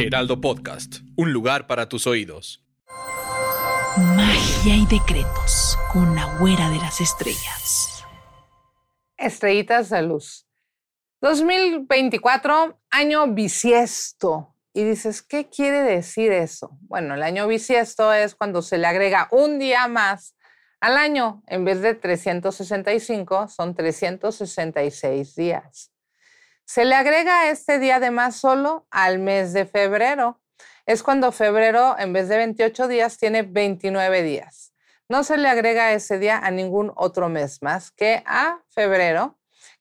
Heraldo Podcast, un lugar para tus oídos. Magia y decretos con la güera de las estrellas. Estrellitas de luz. 2024, año bisiesto. Y dices, ¿qué quiere decir eso? Bueno, el año bisiesto es cuando se le agrega un día más al año. En vez de 365, son 366 días. Se le agrega este día de más solo al mes de febrero. Es cuando febrero, en vez de 28 días, tiene 29 días. No se le agrega ese día a ningún otro mes más que a febrero,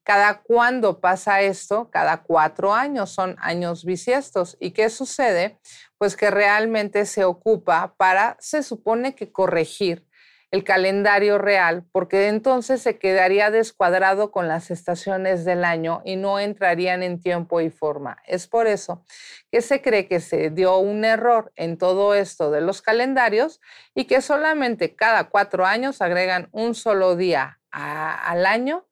¿Cada cuándo pasa esto? Cada cuatro años, son años bisiestos. ¿Y qué sucede? Pues que realmente se ocupa para, se supone que corregir el calendario real, porque entonces se quedaría descuadrado con las estaciones del año y no entrarían en tiempo y forma. Es por eso que se cree que se dio un error en todo esto de los calendarios y que solamente cada cuatro años agregan un solo día al año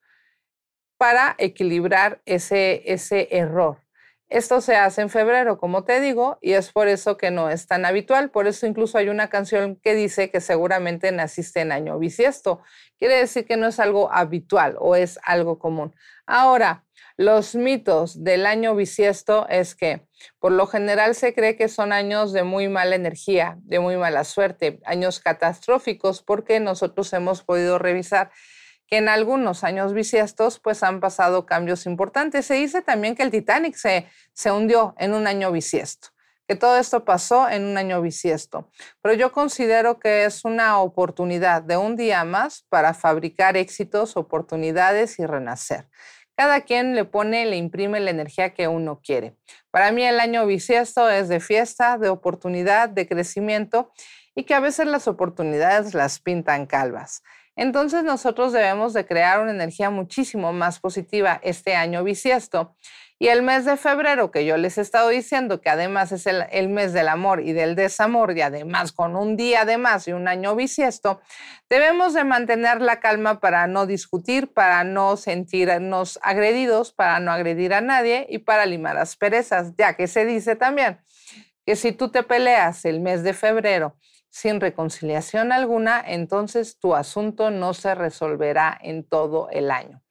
para equilibrar ese, ese error. Esto se hace en febrero, como te digo, y es por eso que no es tan habitual. Por eso incluso hay una canción que dice que seguramente naciste en año bisiesto. Quiere decir que no es algo habitual o es algo común. Ahora, los mitos del año bisiesto es que por lo general se cree que son años de muy mala energía, de muy mala suerte, años catastróficos, porque nosotros hemos podido revisar que en algunos años bisiestos pues han pasado cambios importantes. Se dice también que el Titanic se, se hundió en un año bisiesto, que todo esto pasó en un año bisiesto. Pero yo considero que es una oportunidad de un día más para fabricar éxitos, oportunidades y renacer. Cada quien le pone, le imprime la energía que uno quiere. Para mí el año bisiesto es de fiesta, de oportunidad, de crecimiento y que a veces las oportunidades las pintan calvas. Entonces nosotros debemos de crear una energía muchísimo más positiva este año bisiesto. Y el mes de febrero, que yo les he estado diciendo que además es el, mes del amor y del desamor, y además con un día de más y un año bisiesto, debemos de mantener la calma para no discutir, para no sentirnos agredidos, para no agredir a nadie y para limar las perezas, ya que se dice también que si tú te peleas el mes de febrero sin reconciliación alguna, entonces tu asunto no se resolverá en todo el año.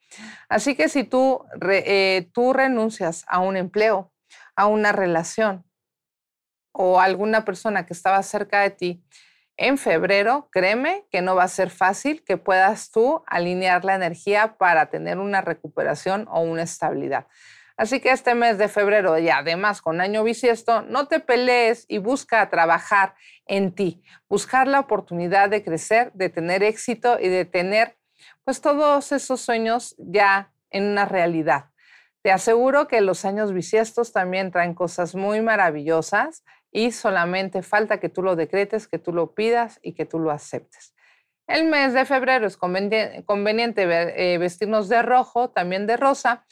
Así que si tú, eh, tú renuncias a un empleo, a una relación o a alguna persona que estaba cerca de ti, en febrero, créeme que no va a ser fácil que puedas tú alinear la energía para tener una recuperación o una estabilidad. Así que este mes de febrero y además con año bisiesto, no te pelees y busca trabajar en ti, buscar la oportunidad de crecer, de tener éxito y de tener pues todos esos sueños ya en una realidad. Te aseguro que los años bisiestos también traen cosas muy maravillosas y solamente falta que tú lo decretes, que tú lo pidas y que tú lo aceptes. El mes de febrero es conveniente eh, vestirnos de rojo, también de rosa,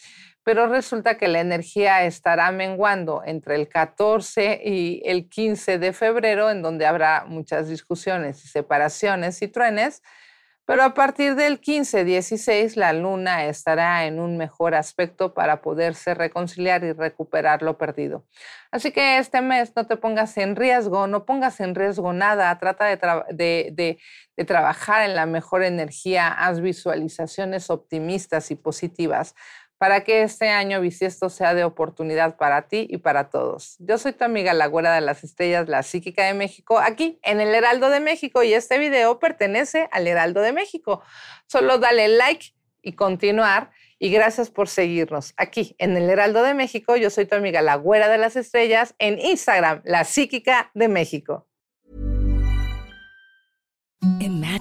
pero resulta que la energía estará menguando entre el 14 y el 15 de febrero, en donde habrá muchas discusiones y separaciones y truenes, pero a partir del 15-16 la luna estará en un mejor aspecto para poderse reconciliar y recuperar lo perdido. Así que este mes no te pongas en riesgo, no pongas en riesgo nada, trata de, de trabajar en la mejor energía, haz visualizaciones optimistas y positivas para que este año bisiesto sea de oportunidad para ti y para todos. Yo soy tu amiga la güera de las estrellas, la psíquica de México, aquí en el Heraldo de México y este video pertenece al Heraldo de México. Solo dale like y continuar y gracias por seguirnos aquí en el Heraldo de México. Yo soy tu amiga la güera de las estrellas en Instagram, la psíquica de México.